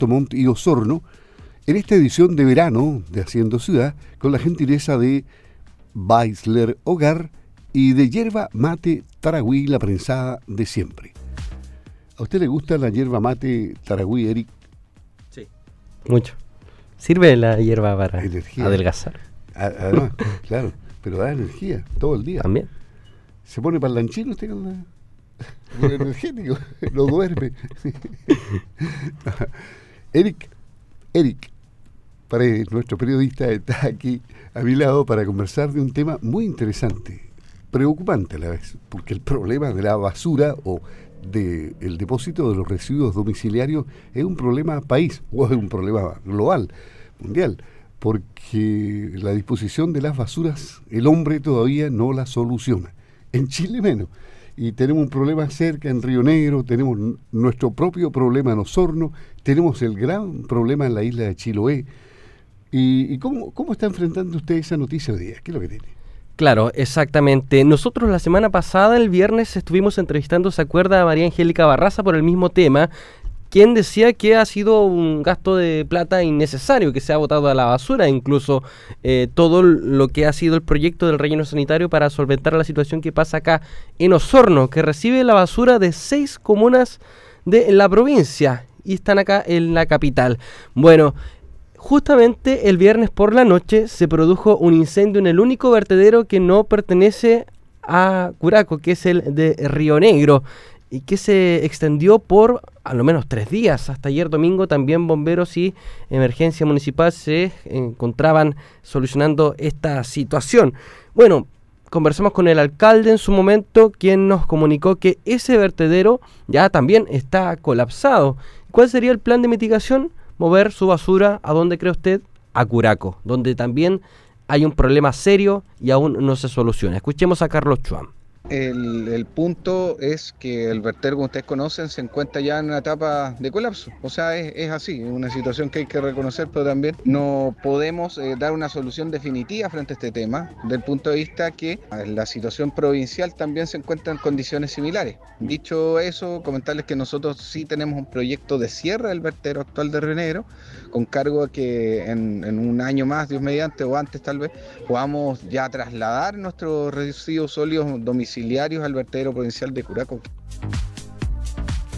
Montt y Osorno en esta edición de verano de Haciendo Ciudad con la gentileza de Weisler Hogar y de hierba mate Taragüí, la prensada de siempre. ¿A usted le gusta la hierba mate Taragüí, Eric? Sí. Mucho. Sirve la hierba para adelgazar. Además, claro, pero da energía todo el día. También. ¿Se pone para lanchino usted con la... energético, no duerme. Eric, Eric nuestro periodista, está aquí a mi lado para conversar de un tema muy interesante, preocupante a la vez, porque el problema de la basura o del el depósito de los residuos domiciliarios es un problema país o es un problema global, mundial, porque la disposición de las basuras el hombre todavía no la soluciona, en Chile menos y tenemos un problema cerca en Río Negro, tenemos nuestro propio problema en Osorno, tenemos el gran problema en la isla de Chiloé. ¿Y, cómo, cómo está enfrentando usted esa noticia hoy día? ¿Qué es lo que tiene? Claro, exactamente. Nosotros la semana pasada, el viernes, estuvimos entrevistando, ¿se acuerda, a María Angélica Barraza por el mismo tema? Quien decía que ha sido un gasto de plata innecesario, que se ha botado a la basura, incluso eh, todo lo que ha sido el proyecto del relleno sanitario para solventar la situación que pasa acá en Osorno, que recibe la basura de seis comunas de la provincia y están acá en la capital. Bueno, justamente el viernes por la noche se produjo un incendio en el único vertedero que no pertenece a Curaco, que es el de Río Negro y que se extendió por al menos tres días. Hasta ayer domingo también bomberos y emergencia municipal se encontraban solucionando esta situación. Bueno, conversamos con el alcalde en su momento, quien nos comunicó que ese vertedero ya también está colapsado. ¿Cuál sería el plan de mitigación? Mover su basura a dónde cree usted? A Curaco, donde también hay un problema serio y aún no se soluciona. Escuchemos a Carlos Chuam. El, punto es que el vertedero, como ustedes conocen, se encuentra ya en una etapa de colapso. O sea, es, así, es una situación que hay que reconocer, pero también no podemos eh, dar una solución definitiva frente a este tema, del punto de vista que la situación provincial también se encuentra en condiciones similares. Dicho eso, comentarles que nosotros sí tenemos un proyecto de cierre del vertedero actual de Renegro, con cargo a que en, en un año más, Dios mediante, o antes tal vez, podamos ya trasladar nuestros residuos sólidos domiciliarios al vertedero provincial de Curaco.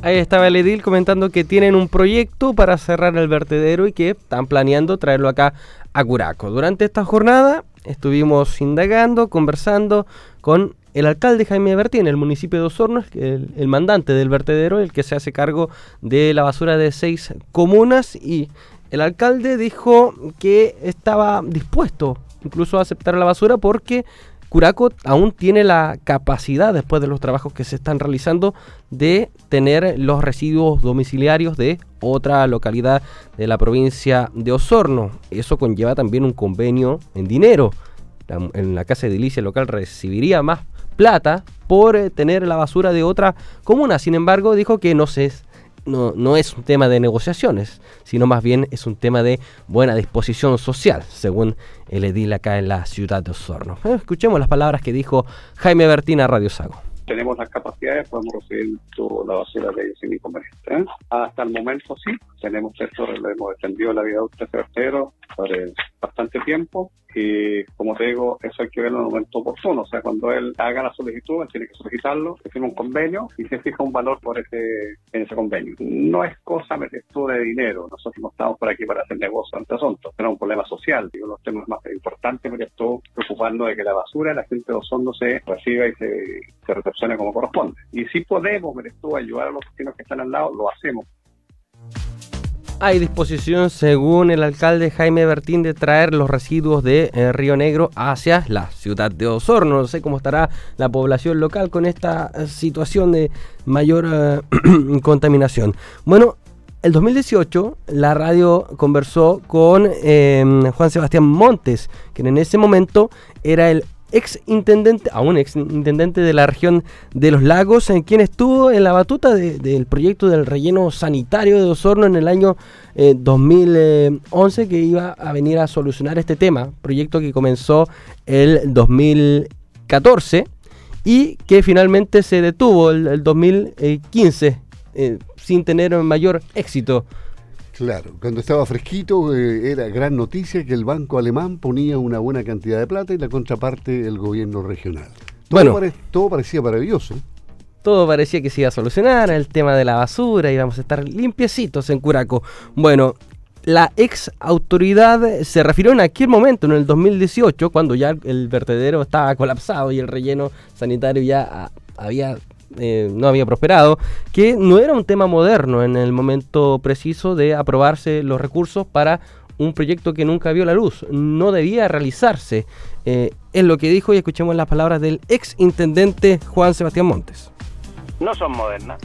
Ahí estaba el edil comentando que tienen un proyecto para cerrar el vertedero y que están planeando traerlo acá a Curaco. Durante esta jornada estuvimos indagando, conversando con el alcalde Jaime Berti en el municipio de Osorno, el, el, mandante del vertedero, el que se hace cargo de la basura de seis comunas y el alcalde dijo que estaba dispuesto incluso a aceptar la basura porque Curaco aún tiene la capacidad, después de los trabajos que se están realizando, de tener los residuos domiciliarios de otra localidad de la provincia de Osorno. Eso conlleva también un convenio en dinero. en la casa de edilicia local recibiría más plata por eh, tener la basura de otra comuna. Sin embargo, dijo que no se no, no, es un tema de negociaciones, sino más bien es un tema de buena disposición social, según el edil acá en la ciudad de Osorno. Eh, escuchemos las palabras que dijo Jaime Bertina Radio Sago. Tenemos las capacidades, podemos recibir toda la basura de sin. ¿eh? Hasta el momento sí, tenemos esto, lo hemos defendido la vida de vertedero por bastante tiempo y como te digo, eso hay que verlo en un momento oportuno. O sea, cuando él haga la solicitud, él tiene que solicitarlo, se firma un convenio y se fija un valor por ese, en ese convenio. No es cosa esto de dinero. Nosotros no estamos por aquí para hacer negocio ante asuntos. Es un problema social. Digo, los temas más importantes porque estoy preocupando de que la basura, la gente de Osorno se reciba y se, se recepcione como corresponde. Y si podemos, tú, ayudar a los vecinos que están al lado, lo hacemos hay disposición, según el alcalde Jaime Bertín, de traer los residuos de eh, Río Negro hacia la ciudad de Osorno. No sé cómo estará la población local con esta eh, situación de mayor eh, contaminación. Bueno, el 2018 la radio conversó con Juan Sebastián Montes, quien en ese momento era el ex intendente, aún ex intendente de la región de los lagos, en quien estuvo en la batuta del proyecto del relleno sanitario de Osorno en el año 2011 eh, que iba a venir a solucionar este tema, proyecto que comenzó el 2014 y que finalmente se detuvo el, 2015 eh, sin tener mayor éxito. Claro, cuando estaba fresquito eh, era gran noticia que el banco alemán ponía una buena cantidad de plata y la contraparte el gobierno regional. Todo, bueno, todo parecía maravilloso. Todo parecía que se iba a solucionar, el tema de la basura, íbamos a estar limpiecitos en Curaco. Bueno, la ex autoridad se refirió en aquel momento, en el 2018, cuando ya el vertedero estaba colapsado y el relleno sanitario ya ah, había eh, no había prosperado, que no era un tema moderno en el momento preciso de aprobarse los recursos para un proyecto que nunca vio la luz, no debía realizarse. Eh, es lo que dijo y escuchemos las palabras del ex intendente Juan Sebastián Montes. No son modernas.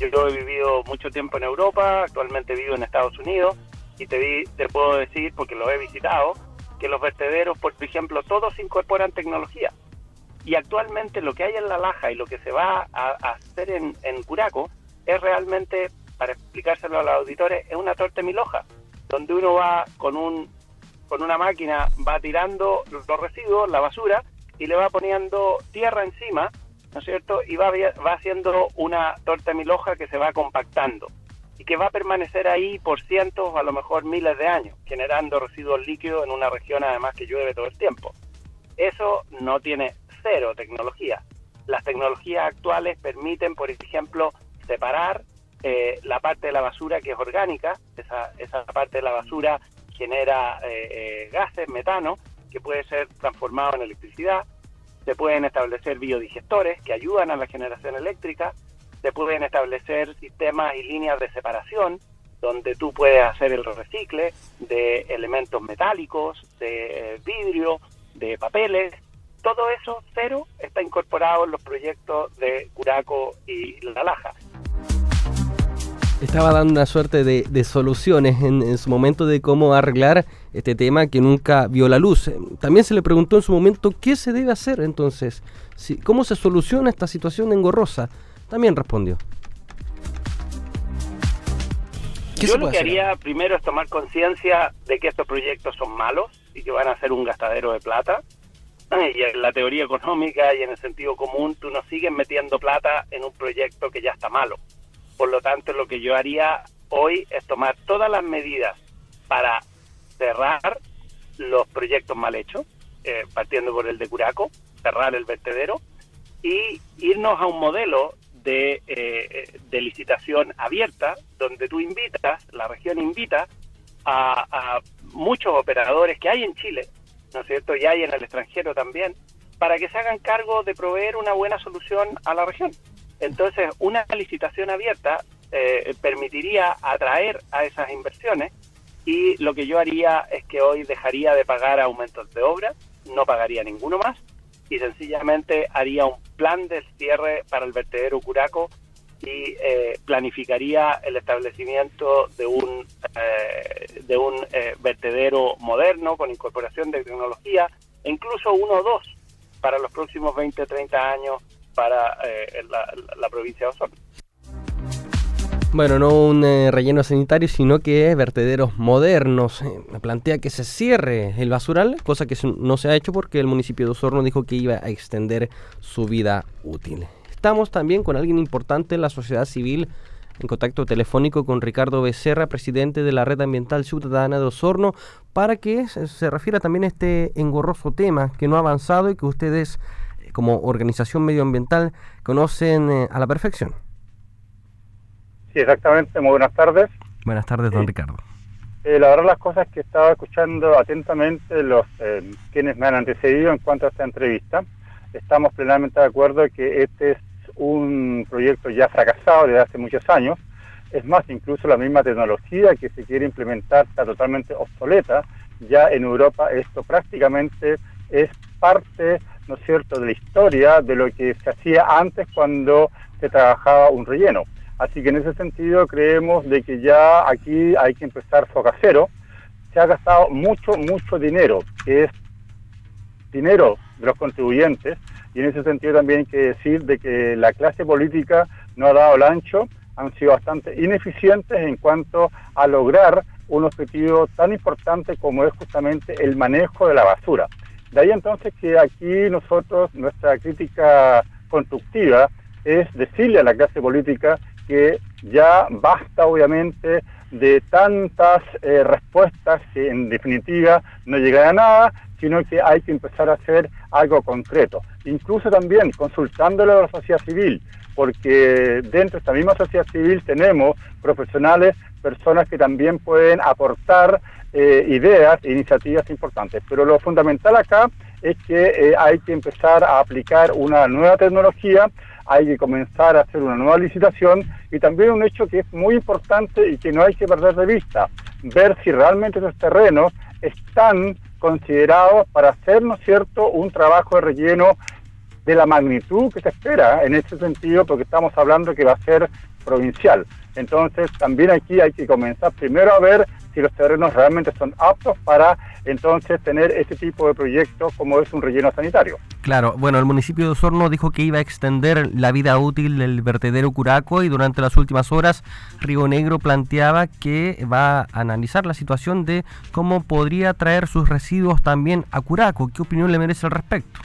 Yo he vivido mucho tiempo en Europa, actualmente vivo en Estados Unidos y te, te puedo decir, porque lo he visitado, que los vertederos, por ejemplo, todos incorporan tecnología. Y actualmente lo que hay en La Laja y lo que se va a, hacer en, en, Curaco es realmente, para explicárselo a los auditores, es una torta miloja, donde uno va con, un, con una máquina, va tirando los residuos, la basura, y le va poniendo tierra encima, ¿no es cierto? Y va, va haciendo una torta miloja que se va compactando y que va a permanecer ahí por cientos, a lo mejor miles de años, generando residuos líquidos en una región además que llueve todo el tiempo. Eso no tiene Las tecnologías actuales permiten, por ejemplo, separar eh, la parte de la basura que es orgánica, esa, esa parte de la basura genera eh, eh, gases, metano, que puede ser transformado en electricidad, se pueden establecer biodigestores que ayudan a la generación eléctrica, se pueden establecer sistemas y líneas de separación donde tú puedes hacer el recicle de elementos metálicos, de eh, vidrio, de papeles. Todo eso, cero, está incorporado en los proyectos de Curaco y La Laja. Estaba dando una suerte de, soluciones en, en, su momento de cómo arreglar este tema que nunca vio la luz. También se le preguntó en su momento qué se debe hacer entonces, si, cómo se soluciona esta situación engorrosa también respondió. Yo lo que haría primero es tomar conciencia de que estos proyectos son malos y que van a ser un gastadero de plata. Y en la teoría económica y en el sentido común, tú no sigues metiendo plata en un proyecto que ya está malo. Por lo tanto, lo que yo haría hoy es tomar todas las medidas para cerrar los proyectos mal hechos, eh, partiendo por el de Curaco, cerrar el vertedero y irnos a un modelo eh, de, licitación abierta, donde tú invitas, la región invita a, muchos operadores que hay en Chile, ¿no es cierto? Y hay en el extranjero también, para que se hagan cargo de proveer una buena solución a la región. Entonces, una licitación abierta eh, permitiría atraer a esas inversiones y lo que yo haría es que hoy dejaría de pagar aumentos de obra, no pagaría ninguno más y sencillamente haría un plan de cierre para el vertedero Curaco y eh, planificaría el establecimiento de un eh, de un eh, vertedero moderno con incorporación de tecnología e incluso uno o dos para los próximos 20 30 años para la, la provincia de Osorno. Bueno, no un eh, relleno sanitario, sino que vertederos modernos. Eh, me plantea que se cierre el basural, cosa que no se ha hecho porque el municipio de Osorno dijo que iba a extender su vida útil. Estamos también con alguien importante en la sociedad civil en contacto telefónico con Ricardo Becerra, presidente de la Red Ambiental Ciudadana de Osorno, para que se refiera también a este engorroso tema que no ha avanzado y que ustedes, eh, como organización medioambiental, conocen a la perfección. Sí, exactamente. Muy buenas tardes. Buenas tardes, don Ricardo. Eh, la verdad, las cosas que estaba escuchando atentamente los eh, quienes me han antecedido en cuanto a esta entrevista, estamos plenamente de acuerdo que este es un proyecto ya fracasado desde hace muchos años. Es más, incluso la misma tecnología que se quiere implementar está totalmente obsoleta. Ya en Europa esto prácticamente es parte, ¿no es cierto?, de la historia de lo que se hacía antes cuando se trabajaba un relleno. Así que en ese sentido creemos de que ya aquí hay que empezar foca cero. Se ha gastado mucho, mucho dinero, que es dinero de los contribuyentes, y en ese sentido también hay que decir de que la clase política no ha dado el ancho, han sido bastante ineficientes en cuanto a lograr un objetivo tan importante como es justamente el manejo de la basura. De ahí entonces que aquí nosotros, nuestra crítica constructiva es decirle a la clase política que ya basta obviamente de tantas eh, respuestas que en definitiva no llegan a nada, sino que hay que empezar a hacer algo concreto. Incluso también consultándolo a la sociedad civil, porque dentro de esta misma sociedad civil tenemos profesionales, personas que también pueden aportar eh, ideas e iniciativas importantes. Pero lo fundamental acá es que eh, hay que empezar a aplicar una nueva tecnología, hay que comenzar a hacer una nueva licitación y también un hecho que es muy importante y que no hay que perder de vista, ver si realmente esos terrenos están considerados para hacer, ¿no es cierto?, un trabajo de relleno de la magnitud que se espera en ese sentido, porque estamos hablando que va a ser provincial. Entonces, también aquí hay que comenzar primero a ver si los terrenos realmente son aptos para entonces tener este tipo de proyectos como es un relleno sanitario. Claro, bueno, el municipio de Osorno dijo que iba a extender la vida útil del vertedero Curaco y durante las últimas horas Río Negro planteaba que va a analizar la situación de cómo podría traer sus residuos también a Curaco. ¿Qué opinión le merece al respecto?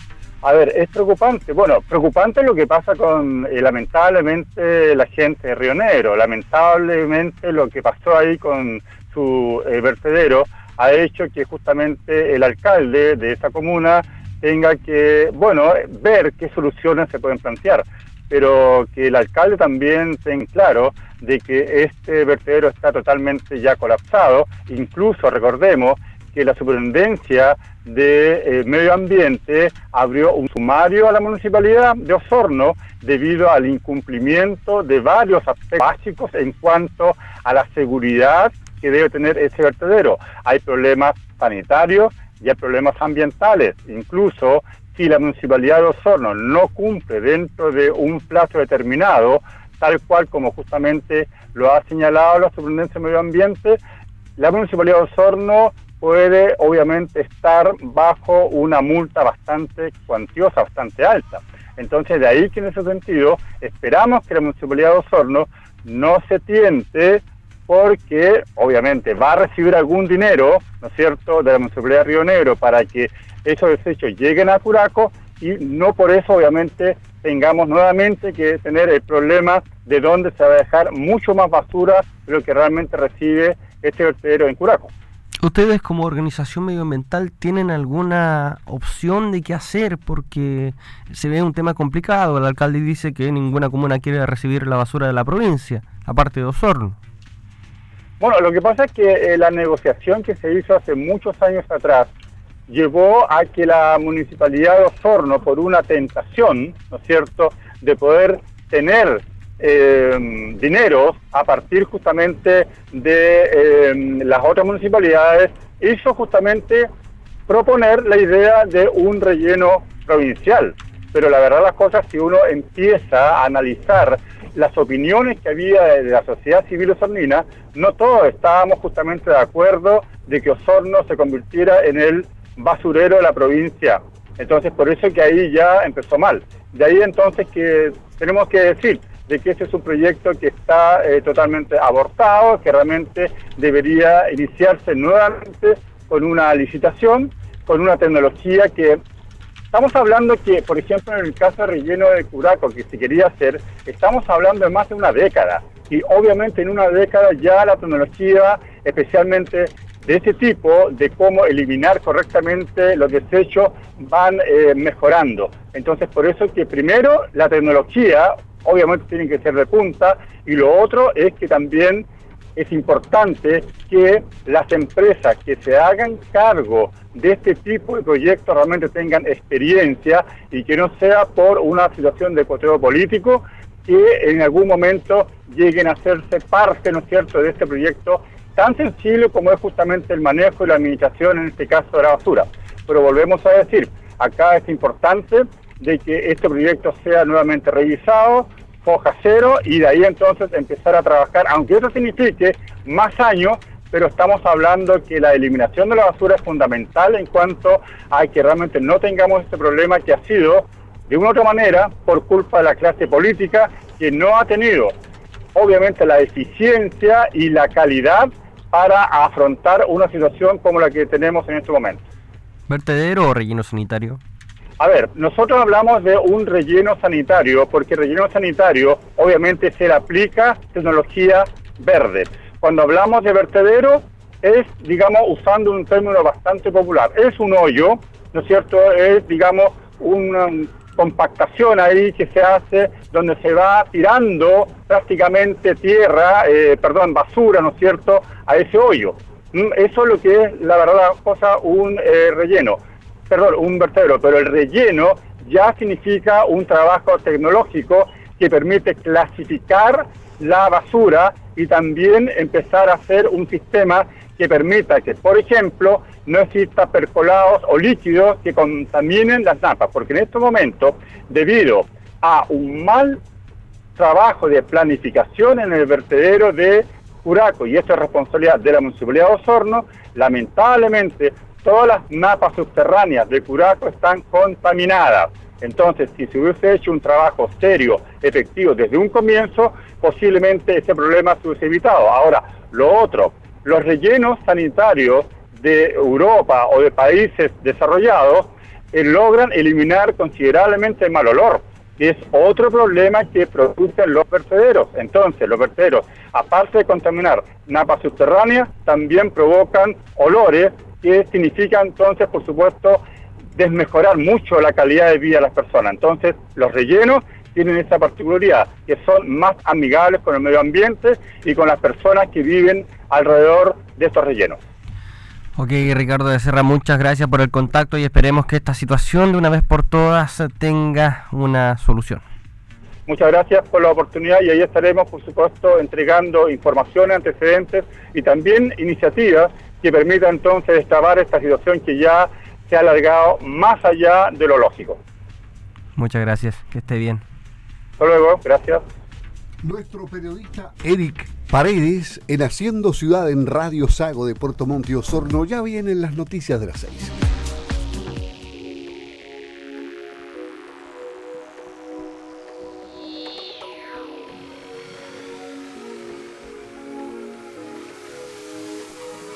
A ver, es preocupante. Bueno, preocupante lo que pasa con, eh, lamentablemente, la gente de Río Negro. Lamentablemente lo que pasó ahí con su eh, vertedero ha hecho que justamente el alcalde de esa comuna tenga que, bueno, ver qué soluciones se pueden plantear, pero que el alcalde también tenga claro de que este vertedero está totalmente ya colapsado, incluso recordemos que la superintendencia de eh, Medio Ambiente abrió un sumario a la municipalidad de Osorno debido al incumplimiento de varios aspectos básicos en cuanto a la seguridad que debe tener ese vertedero. Hay problemas sanitarios y hay problemas ambientales. Incluso si la municipalidad de Osorno no cumple dentro de un plazo determinado, tal cual como justamente lo ha señalado la Superintendencia de Medio Ambiente, la municipalidad de Osorno puede obviamente estar bajo una multa bastante cuantiosa, bastante alta. Entonces, de ahí que en ese sentido esperamos que la Municipalidad de Osorno no se tiente porque obviamente va a recibir algún dinero, ¿no es cierto?, de la Municipalidad de Río Negro para que esos desechos lleguen a Curaco y no por eso obviamente tengamos nuevamente que tener el problema de dónde se va a dejar mucho más basura de lo que realmente recibe este vertedero en Curaco. ¿Ustedes como organización medioambiental tienen alguna opción de qué hacer? Porque se ve un tema complicado. El alcalde dice que ninguna comuna quiere recibir la basura de la provincia, aparte de Osorno. Bueno, lo que pasa es que eh, la negociación que se hizo hace muchos años atrás llevó a que la municipalidad de Osorno, por una tentación, ¿no es cierto?, de poder tener eh, dinero a partir justamente de eh, las otras municipalidades, hizo justamente proponer la idea de un relleno provincial. Pero la verdad las cosas, si uno empieza a analizar las opiniones que había de la sociedad civil osornina, no todos estábamos justamente de acuerdo de que Osorno se convirtiera en el basurero de la provincia. Entonces, por eso que ahí ya empezó mal. De ahí entonces que tenemos que decir, de que ese es un proyecto que está eh, totalmente abortado, que realmente debería iniciarse nuevamente con una licitación, con una tecnología que estamos hablando que, por ejemplo, en el caso de relleno de Curaco, que se quería hacer, estamos hablando de más de una década. Y obviamente en una década ya la tecnología, especialmente de ese tipo, de cómo eliminar correctamente los desechos, van eh, mejorando. Entonces, por eso que primero la tecnología, obviamente tienen que ser de punta, y lo otro es que también es importante que las empresas que se hagan cargo de este tipo de proyectos realmente tengan experiencia y que no sea por una situación de coteo político que en algún momento lleguen a hacerse parte, ¿no cierto?, de este proyecto tan sencillo como es justamente el manejo y la administración, en este caso de la basura. Pero volvemos a decir, acá es importante de que este proyecto sea nuevamente revisado, foja cero y de ahí entonces empezar a trabajar, aunque eso signifique más años, pero estamos hablando que la eliminación de la basura es fundamental en cuanto a que realmente no tengamos este problema que ha sido, de una u otra manera, por culpa de la clase política que no ha tenido, obviamente, la eficiencia y la calidad para afrontar una situación como la que tenemos en este momento. ¿Vertedero o relleno sanitario? A ver, nosotros hablamos de un relleno sanitario, porque el relleno sanitario obviamente se le aplica tecnología verde. Cuando hablamos de vertedero, es, digamos, usando un término bastante popular, es un hoyo, ¿no es cierto? Es, digamos, una compactación ahí que se hace donde se va tirando prácticamente tierra, eh, perdón, basura, ¿no es cierto?, a ese hoyo. Mm, eso es lo que es, la verdad, cosa, un eh, relleno perdón, un vertedero, pero el relleno ya significa un trabajo tecnológico que permite clasificar la basura y también empezar a hacer un sistema que permita que, por ejemplo, no exista percolados o líquidos que contaminen las napas, porque en este momento, debido a un mal trabajo de planificación en el vertedero de Curaco, y esto es responsabilidad de la Municipalidad de Osorno, lamentablemente todas las napas subterráneas de Curaco están contaminadas. Entonces, si se hubiese hecho un trabajo serio, efectivo desde un comienzo, posiblemente ese problema se hubiese evitado. Ahora, lo otro, los rellenos sanitarios de Europa o de países desarrollados eh, logran eliminar considerablemente el mal olor, es otro problema que producen los vertederos. Entonces, los vertederos, aparte de contaminar napas subterráneas, también provocan olores que significa entonces, por supuesto, desmejorar mucho la calidad de vida de las personas. Entonces, los rellenos tienen esa particularidad, que son más amigables con el medio ambiente y con las personas que viven alrededor de estos rellenos. Ok, Ricardo de Serra, muchas gracias por el contacto y esperemos que esta situación de una vez por todas tenga una solución. Muchas gracias por la oportunidad y ahí estaremos, por supuesto, entregando informaciones, antecedentes y también iniciativas que permita entonces destapar esta situación que ya se ha alargado más allá de lo lógico. Muchas gracias, que esté bien. Hasta luego, gracias. Nuestro periodista Eric Paredes en Haciendo Ciudad en Radio Sago de Puerto Montt y Osorno ya vienen las noticias de las seis.